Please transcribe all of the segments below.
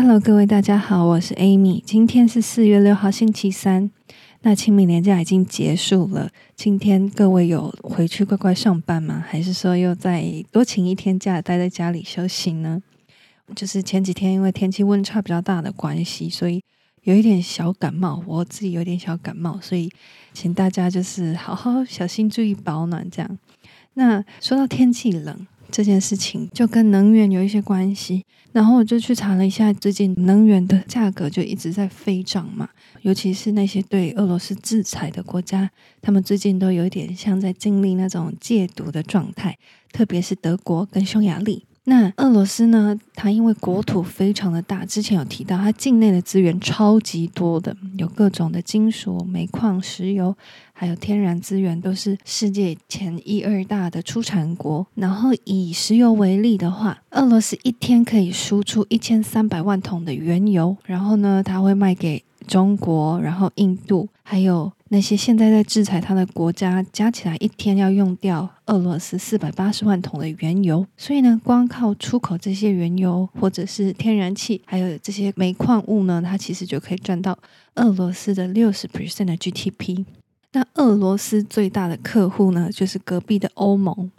Hello，各位大家好，我是 Amy。今天是四月六号，星期三。那清明连假已经结束了，今天各位有回去乖乖上班吗？还是说又再多请一天假，待在家里休息呢？就是前几天因为天气温差比较大的关系，所以有一点小感冒，我自己有点小感冒，所以请大家就是好好小心注意保暖。这样，那说到天气冷。这件事情就跟能源有一些关系，然后我就去查了一下，最近能源的价格就一直在飞涨嘛，尤其是那些对俄罗斯制裁的国家，他们最近都有一点像在经历那种戒毒的状态，特别是德国跟匈牙利。那俄罗斯呢？它因为国土非常的大，之前有提到，它境内的资源超级多的，有各种的金属、煤矿、石油，还有天然资源，都是世界前一二大的出产国。然后以石油为例的话，俄罗斯一天可以输出一千三百万桶的原油，然后呢，它会卖给中国，然后印度，还有。那些现在在制裁它的国家，加起来一天要用掉俄罗斯四百八十万桶的原油，所以呢，光靠出口这些原油或者是天然气，还有这些煤矿物呢，它其实就可以赚到俄罗斯的六十 percent 的 GDP。那俄罗斯最大的客户呢，就是隔壁的欧盟。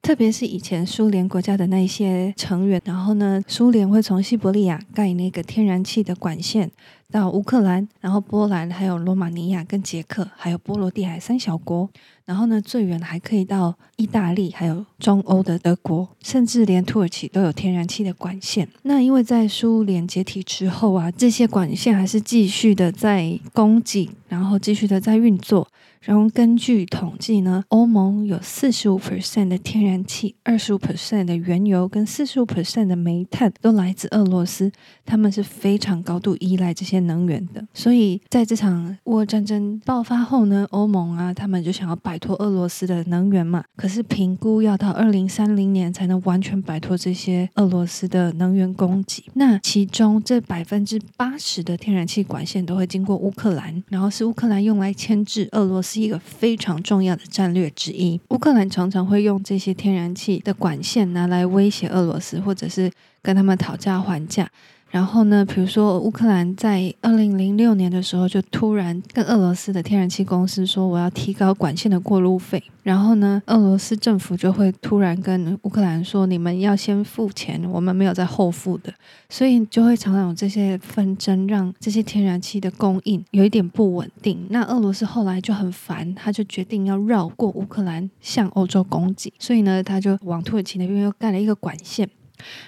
特别是以前苏联国家的那些成员，然后呢，苏联会从西伯利亚盖那个天然气的管线到乌克兰，然后波兰，还有罗马尼亚跟捷克，还有波罗的海三小国，然后呢，最远还可以到意大利，还有中欧的德国，甚至连土耳其都有天然气的管线。那因为在苏联解体之后啊，这些管线还是继续的在供给，然后继续的在运作。然后根据统计呢，欧盟有四十五 percent 的天然气、二十五 percent 的原油跟四十五 percent 的煤炭都来自俄罗斯，他们是非常高度依赖这些能源的。所以在这场乌俄战争爆发后呢，欧盟啊，他们就想要摆脱俄罗斯的能源嘛。可是评估要到二零三零年才能完全摆脱这些俄罗斯的能源供给。那其中这百分之八十的天然气管线都会经过乌克兰，然后是乌克兰用来牵制俄罗斯。一个非常重要的战略之一。乌克兰常常会用这些天然气的管线拿来威胁俄罗斯，或者是跟他们讨价还价。然后呢，比如说乌克兰在二零零六年的时候，就突然跟俄罗斯的天然气公司说，我要提高管线的过路费。然后呢，俄罗斯政府就会突然跟乌克兰说，你们要先付钱，我们没有在后付的。所以就会常常有这些纷争，让这些天然气的供应有一点不稳定。那俄罗斯后来就很烦，他就决定要绕过乌克兰向欧洲供给。所以呢，他就往土耳其那边又盖了一个管线。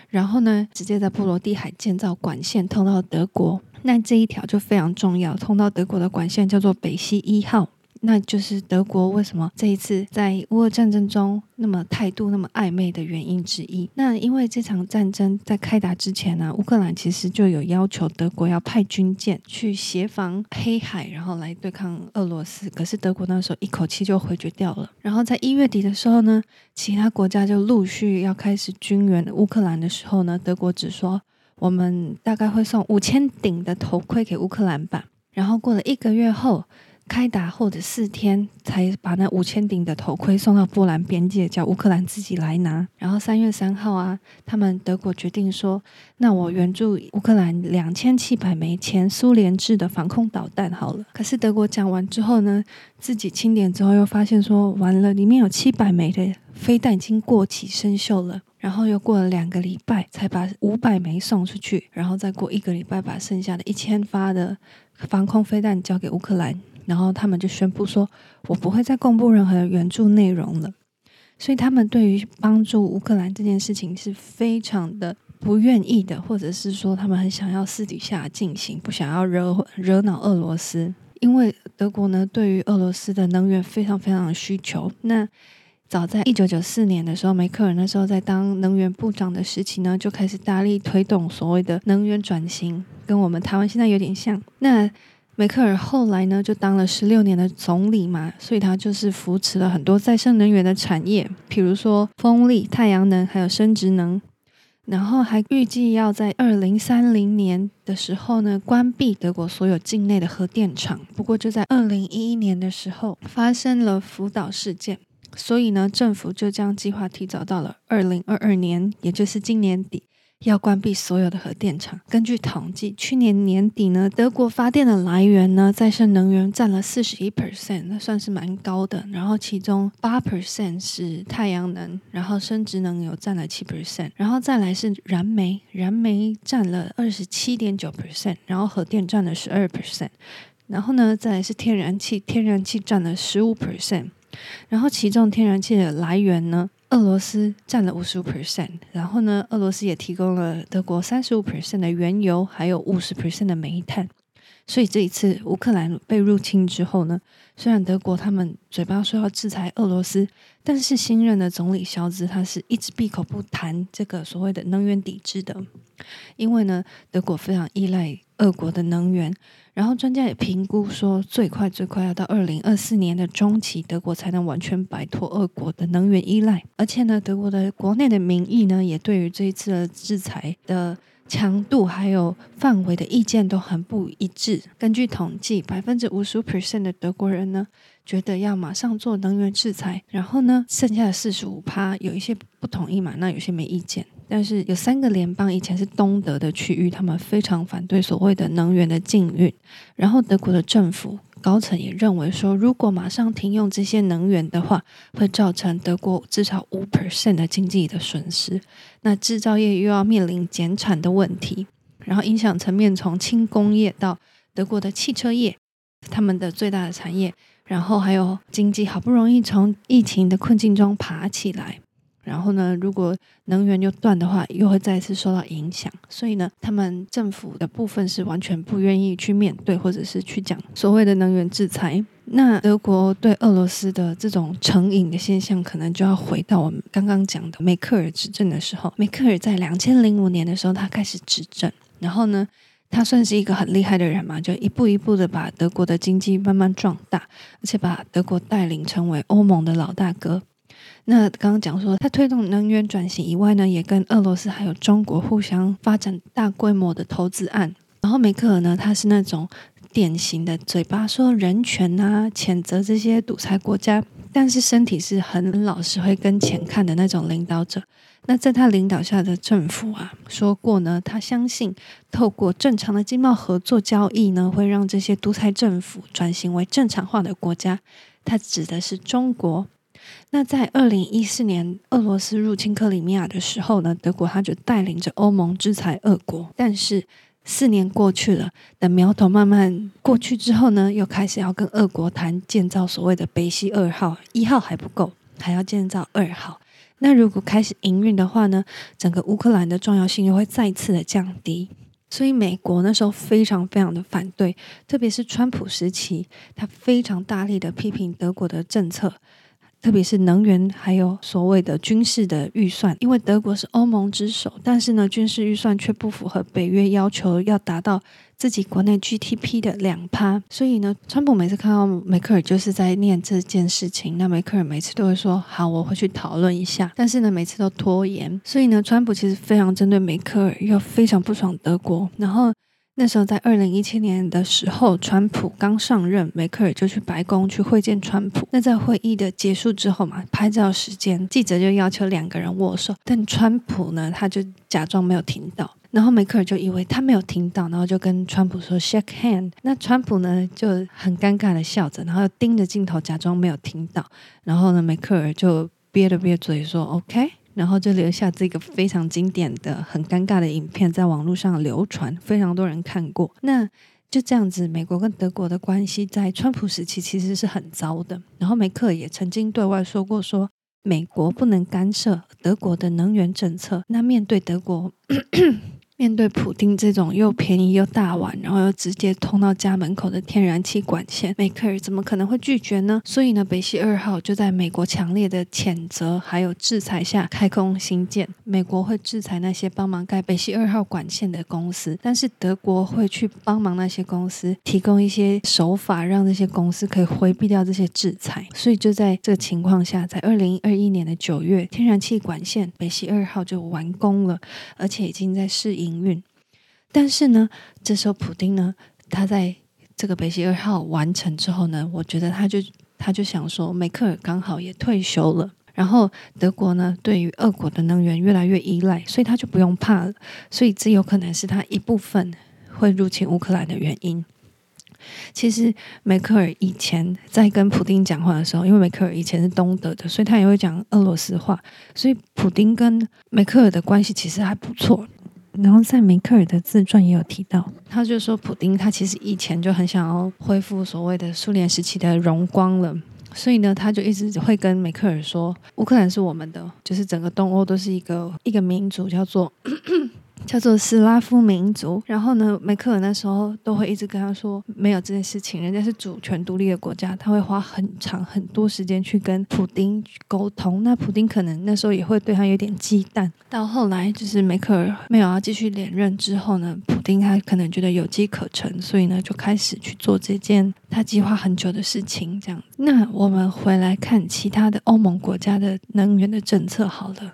然后呢，直接在波罗的海建造管线通到德国。那这一条就非常重要，通到德国的管线叫做北溪一号。那就是德国为什么这一次在乌俄战争中那么态度那么暧昧的原因之一。那因为这场战争在开打之前呢，乌克兰其实就有要求德国要派军舰去协防黑海，然后来对抗俄罗斯。可是德国那时候一口气就回绝掉了。然后在一月底的时候呢，其他国家就陆续要开始军援乌克兰的时候呢，德国只说我们大概会送五千顶的头盔给乌克兰吧。然后过了一个月后。开打后的四天，才把那五千顶的头盔送到波兰边界，叫乌克兰自己来拿。然后三月三号啊，他们德国决定说，那我援助乌克兰两千七百枚前苏联制的防空导弹好了。可是德国讲完之后呢，自己清点之后又发现说，完了，里面有七百枚的飞弹已经过期生锈了。然后又过了两个礼拜，才把五百枚送出去。然后再过一个礼拜，把剩下的一千发的防空飞弹交给乌克兰。然后他们就宣布说：“我不会再公布任何的援助内容了。”所以他们对于帮助乌克兰这件事情是非常的不愿意的，或者是说他们很想要私底下进行，不想要惹惹恼俄罗斯。因为德国呢，对于俄罗斯的能源非常非常的需求。那早在一九九四年的时候，梅克尔那时候在当能源部长的时期呢，就开始大力推动所谓的能源转型，跟我们台湾现在有点像。那梅克尔后来呢，就当了十六年的总理嘛，所以他就是扶持了很多再生能源的产业，比如说风力、太阳能，还有生质能。然后还预计要在二零三零年的时候呢，关闭德国所有境内的核电厂。不过就在二零一一年的时候，发生了福岛事件，所以呢，政府就将计划提早到了二零二二年，也就是今年底。要关闭所有的核电厂。根据统计，去年年底呢，德国发电的来源呢，再生能源占了四十一 percent，那算是蛮高的。然后其中八 percent 是太阳能，然后生质能有占了七 percent，然后再来是燃煤，燃煤占了二十七点九 percent，然后核电占了十二 percent，然后呢，再来是天然气，天然气占了十五 percent，然后其中天然气的来源呢，俄罗斯占了五十五 percent，然后呢，俄罗斯也提供了德国三十五 percent 的原油，还有五十 percent 的煤炭。所以这一次乌克兰被入侵之后呢，虽然德国他们嘴巴说要制裁俄罗斯，但是新任的总理肖兹他是一直闭口不谈这个所谓的能源抵制的，因为呢，德国非常依赖俄国的能源。然后专家也评估说，最快最快要到二零二四年的中期，德国才能完全摆脱俄国的能源依赖。而且呢，德国的国内的民意呢，也对于这一次的制裁的强度还有范围的意见都很不一致。根据统计，百分之五十 percent 的德国人呢，觉得要马上做能源制裁。然后呢，剩下的四十五趴有一些不同意嘛，那有些没意见。但是有三个联邦以前是东德的区域，他们非常反对所谓的能源的禁运。然后德国的政府高层也认为说，如果马上停用这些能源的话，会造成德国至少五 percent 的经济的损失。那制造业又要面临减产的问题，然后影响层面从轻工业到德国的汽车业，他们的最大的产业，然后还有经济好不容易从疫情的困境中爬起来。然后呢，如果能源又断的话，又会再次受到影响。所以呢，他们政府的部分是完全不愿意去面对，或者是去讲所谓的能源制裁。那德国对俄罗斯的这种成瘾的现象，可能就要回到我们刚刚讲的梅克尔执政的时候。梅克尔在两千零五年的时候，他开始执政，然后呢，他算是一个很厉害的人嘛，就一步一步的把德国的经济慢慢壮大，而且把德国带领成为欧盟的老大哥。那刚刚讲说，他推动能源转型以外呢，也跟俄罗斯还有中国互相发展大规模的投资案。然后梅克尔呢，他是那种典型的嘴巴说人权啊，谴责这些独裁国家，但是身体是很老实，会跟钱看的那种领导者。那在他领导下的政府啊，说过呢，他相信透过正常的经贸合作交易呢，会让这些独裁政府转型为正常化的国家。他指的是中国。那在二零一四年俄罗斯入侵克里米亚的时候呢，德国他就带领着欧盟制裁俄国。但是四年过去了，等苗头慢慢过去之后呢，又开始要跟俄国谈建造所谓的北溪二号，一号还不够，还要建造二号。那如果开始营运的话呢，整个乌克兰的重要性又会再次的降低。所以美国那时候非常非常的反对，特别是川普时期，他非常大力的批评德国的政策。特别是能源，还有所谓的军事的预算，因为德国是欧盟之首，但是呢，军事预算却不符合北约要求，要达到自己国内 GDP 的两趴。所以呢，川普每次看到梅克尔就是在念这件事情，那梅克尔每次都会说：“好，我会去讨论一下。”但是呢，每次都拖延。所以呢，川普其实非常针对梅克尔，又非常不爽德国，然后。那时候在二零一七年的时候，川普刚上任，梅克尔就去白宫去会见川普。那在会议的结束之后嘛，拍照时间，记者就要求两个人握手，但川普呢，他就假装没有听到，然后梅克尔就以为他没有听到，然后就跟川普说 shake hand。那川普呢就很尴尬的笑着，然后盯着镜头假装没有听到，然后呢，梅克尔就憋了憋嘴说 OK。然后就留下这个非常经典的、很尴尬的影片，在网络上流传，非常多人看过。那就这样子，美国跟德国的关系在川普时期其实是很糟的。然后梅克也曾经对外说过，说美国不能干涉德国的能源政策。那面对德国。面对普丁这种又便宜又大碗，然后又直接通到家门口的天然气管线，梅克尔怎么可能会拒绝呢？所以呢，北溪二号就在美国强烈的谴责还有制裁下开工兴建。美国会制裁那些帮忙盖北溪二号管线的公司，但是德国会去帮忙那些公司提供一些手法，让这些公司可以回避掉这些制裁。所以就在这个情况下，在二零二一年的九月，天然气管线北溪二号就完工了，而且已经在试营。营运，但是呢，这时候普丁呢，他在这个北溪二号完成之后呢，我觉得他就他就想说，梅克尔刚好也退休了，然后德国呢，对于俄国的能源越来越依赖，所以他就不用怕了。所以这有可能是他一部分会入侵乌克兰的原因。其实梅克尔以前在跟普丁讲话的时候，因为梅克尔以前是东德的，所以他也会讲俄罗斯话，所以普丁跟梅克尔的关系其实还不错。然后在梅克尔的自传也有提到，他就说普丁他其实以前就很想要恢复所谓的苏联时期的荣光了，所以呢，他就一直会跟梅克尔说，乌克兰是我们的，就是整个东欧都是一个一个民族，叫做。叫做斯拉夫民族，然后呢，梅克尔那时候都会一直跟他说，没有这件事情，人家是主权独立的国家，他会花很长很多时间去跟普丁沟通。那普丁可能那时候也会对他有点忌惮。到后来，就是梅克尔没有要继续连任之后呢，普丁他可能觉得有机可乘，所以呢，就开始去做这件他计划很久的事情。这样，那我们回来看其他的欧盟国家的能源的政策好了。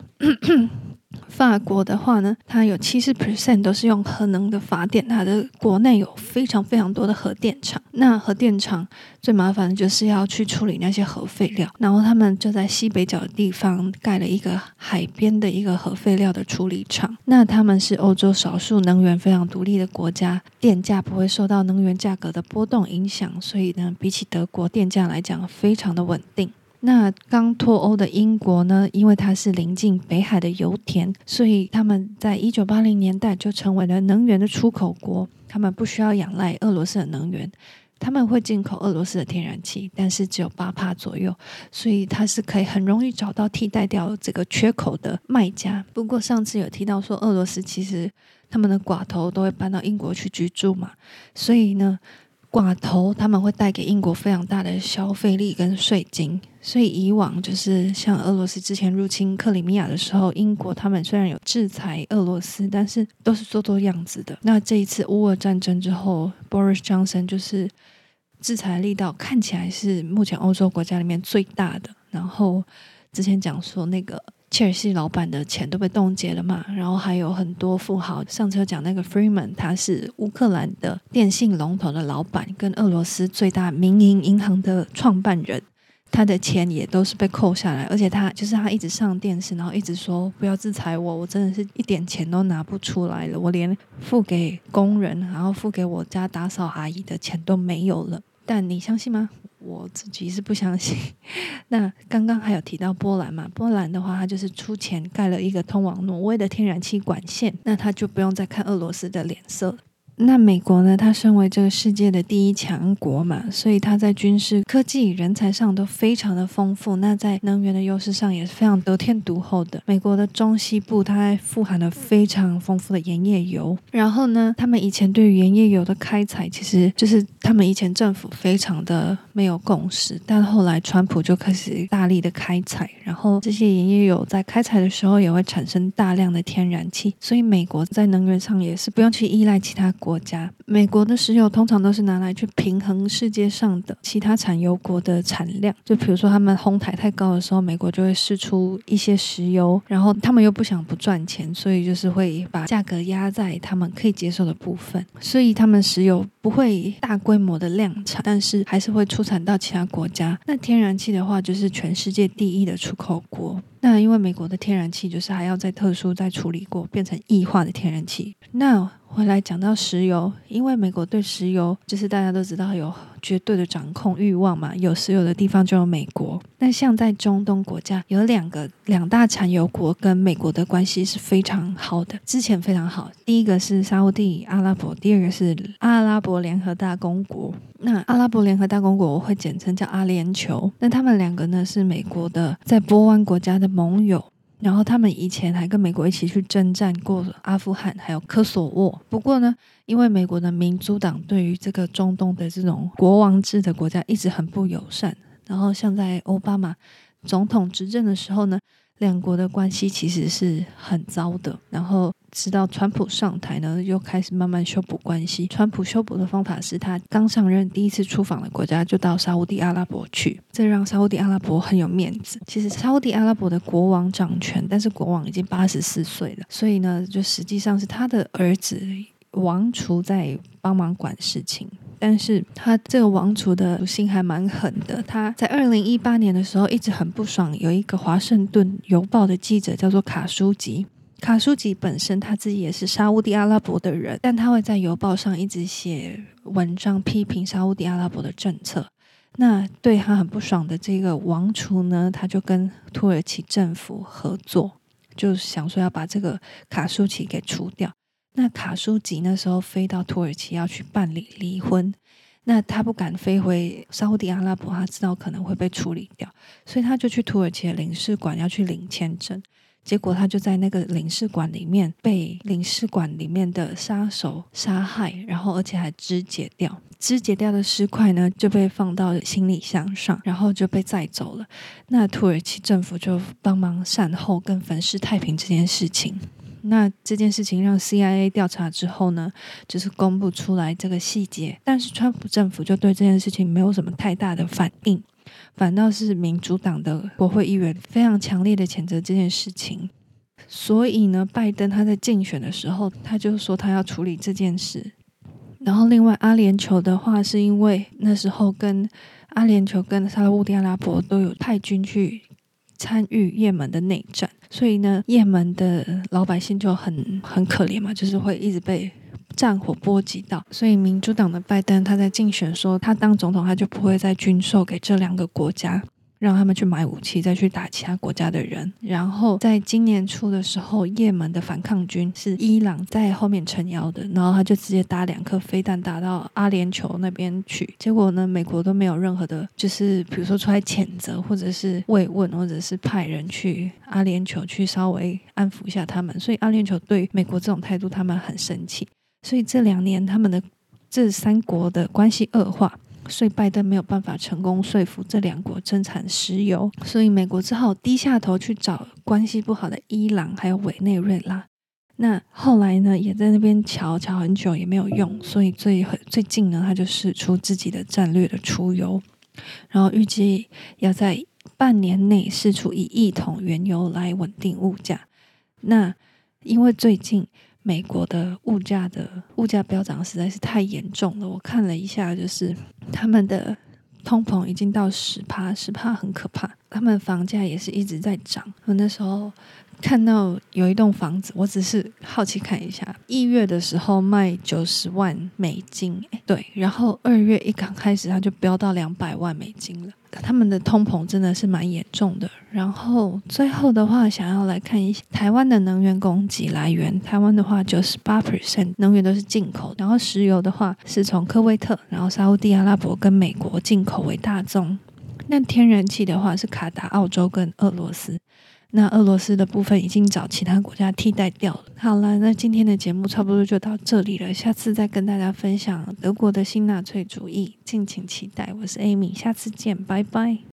法国的话呢，它有七十 percent 都是用核能的发电，它的国内有非常非常多的核电厂。那核电厂最麻烦的就是要去处理那些核废料，然后他们就在西北角的地方盖了一个海边的一个核废料的处理厂。那他们是欧洲少数能源非常独立的国家，电价不会受到能源价格的波动影响，所以呢，比起德国电价来讲，非常的稳定。那刚脱欧的英国呢，因为它是临近北海的油田，所以他们在一九八零年代就成为了能源的出口国。他们不需要仰赖俄罗斯的能源，他们会进口俄罗斯的天然气，但是只有八帕左右，所以它是可以很容易找到替代掉这个缺口的卖家。不过上次有提到说，俄罗斯其实他们的寡头都会搬到英国去居住嘛，所以呢。寡头他们会带给英国非常大的消费力跟税金，所以以往就是像俄罗斯之前入侵克里米亚的时候，英国他们虽然有制裁俄罗斯，但是都是做做样子的。那这一次乌俄战争之后，Boris Johnson 就是制裁力道看起来是目前欧洲国家里面最大的。然后之前讲说那个。切尔西老板的钱都被冻结了嘛，然后还有很多富豪。上次讲那个 Freeman，他是乌克兰的电信龙头的老板，跟俄罗斯最大民营银行的创办人，他的钱也都是被扣下来。而且他就是他一直上电视，然后一直说不要制裁我，我真的是一点钱都拿不出来了，我连付给工人，然后付给我家打扫阿姨的钱都没有了。但你相信吗？我自己是不相信。那刚刚还有提到波兰嘛？波兰的话，他就是出钱盖了一个通往挪威的天然气管线，那他就不用再看俄罗斯的脸色。那美国呢？它身为这个世界的第一强国嘛，所以它在军事、科技、人才上都非常的丰富。那在能源的优势上也是非常得天独厚的。美国的中西部，它还富含了非常丰富的盐业油。然后呢，他们以前对于盐业油的开采，其实就是他们以前政府非常的没有共识，但后来川普就开始大力的开采，然后这些盐业油在开采的时候也会产生大量的天然气，所以美国在能源上也是不用去依赖其他国。国家，美国的石油通常都是拿来去平衡世界上的其他产油国的产量。就比如说，他们哄抬太高的时候，美国就会释出一些石油，然后他们又不想不赚钱，所以就是会把价格压在他们可以接受的部分。所以他们石油不会大规模的量产，但是还是会出产到其他国家。那天然气的话，就是全世界第一的出口国。那因为美国的天然气就是还要再特殊再处理过，变成液化的天然气。那回来讲到石油，因为美国对石油就是大家都知道有绝对的掌控欲望嘛，有石油的地方就有美国。那像在中东国家，有两个两大产油国跟美国的关系是非常好的，之前非常好。第一个是沙乌地阿拉伯，第二个是阿拉伯联合大公国。那阿拉伯联合大公国我会简称叫阿联酋。那他们两个呢是美国的在波湾国家的盟友。然后他们以前还跟美国一起去征战过阿富汗，还有科索沃。不过呢，因为美国的民主党对于这个中东的这种国王制的国家一直很不友善。然后像在奥巴马总统执政的时候呢，两国的关系其实是很糟的。然后。直到川普上台呢，又开始慢慢修补关系。川普修补的方法是他刚上任第一次出访的国家就到沙乌地阿拉伯去，这让沙乌地阿拉伯很有面子。其实沙乌地阿拉伯的国王掌权，但是国王已经八十四岁了，所以呢，就实际上是他的儿子王储在帮忙管事情。但是他这个王储的心还蛮狠的。他在二零一八年的时候一直很不爽，有一个华盛顿邮报的记者叫做卡舒吉。卡舒吉本身他自己也是沙乌地阿拉伯的人，但他会在邮报上一直写文章批评沙乌地阿拉伯的政策。那对他很不爽的这个王储呢，他就跟土耳其政府合作，就想说要把这个卡舒吉给除掉。那卡舒吉那时候飞到土耳其要去办理离婚，那他不敢飞回沙乌地阿拉伯，他知道可能会被处理掉，所以他就去土耳其的领事馆要去领签证。结果他就在那个领事馆里面被领事馆里面的杀手杀害，然后而且还肢解掉。肢解掉的尸块呢就被放到行李箱上，然后就被载走了。那土耳其政府就帮忙善后跟粉饰太平这件事情。那这件事情让 CIA 调查之后呢，就是公布出来这个细节，但是川普政府就对这件事情没有什么太大的反应。反倒是民主党的国会议员非常强烈的谴责这件事情，所以呢，拜登他在竞选的时候，他就说他要处理这件事。然后，另外阿联酋的话，是因为那时候跟阿联酋跟沙乌地阿拉伯都有派军去参与也门的内战，所以呢，也门的老百姓就很很可怜嘛，就是会一直被。战火波及到，所以民主党的拜登他在竞选说，他当总统他就不会再军售给这两个国家，让他们去买武器再去打其他国家的人。然后在今年初的时候，也门的反抗军是伊朗在后面撑腰的，然后他就直接打两颗飞弹打到阿联酋那边去，结果呢，美国都没有任何的，就是比如说出来谴责或者是慰问，或者是派人去阿联酋去稍微安抚一下他们。所以阿联酋对美国这种态度，他们很生气。所以这两年他们的这三国的关系恶化，所以拜登没有办法成功说服这两国增产石油，所以美国只好低下头去找关系不好的伊朗还有委内瑞拉。那后来呢，也在那边瞧瞧很久也没有用，所以最最近呢，他就试出自己的战略的出油，然后预计要在半年内试出一亿桶原油来稳定物价。那因为最近。美国的物价的物价飙涨实在是太严重了。我看了一下，就是他们的通膨已经到十趴，十趴很可怕。他们房价也是一直在涨。我那时候看到有一栋房子，我只是好奇看一下，一月的时候卖九十万美金，对，然后二月一刚开始，它就飙到两百万美金了。他们的通膨真的是蛮严重的。然后最后的话，想要来看一下台湾的能源供给来源。台湾的话，九十八 percent 能源都是进口。然后石油的话，是从科威特、然后沙乌地阿拉伯跟美国进口为大宗。那天然气的话，是卡达、澳洲跟俄罗斯。那俄罗斯的部分已经找其他国家替代掉了。好了，那今天的节目差不多就到这里了。下次再跟大家分享德国的新纳粹主义，敬请期待。我是 Amy，下次见，拜拜。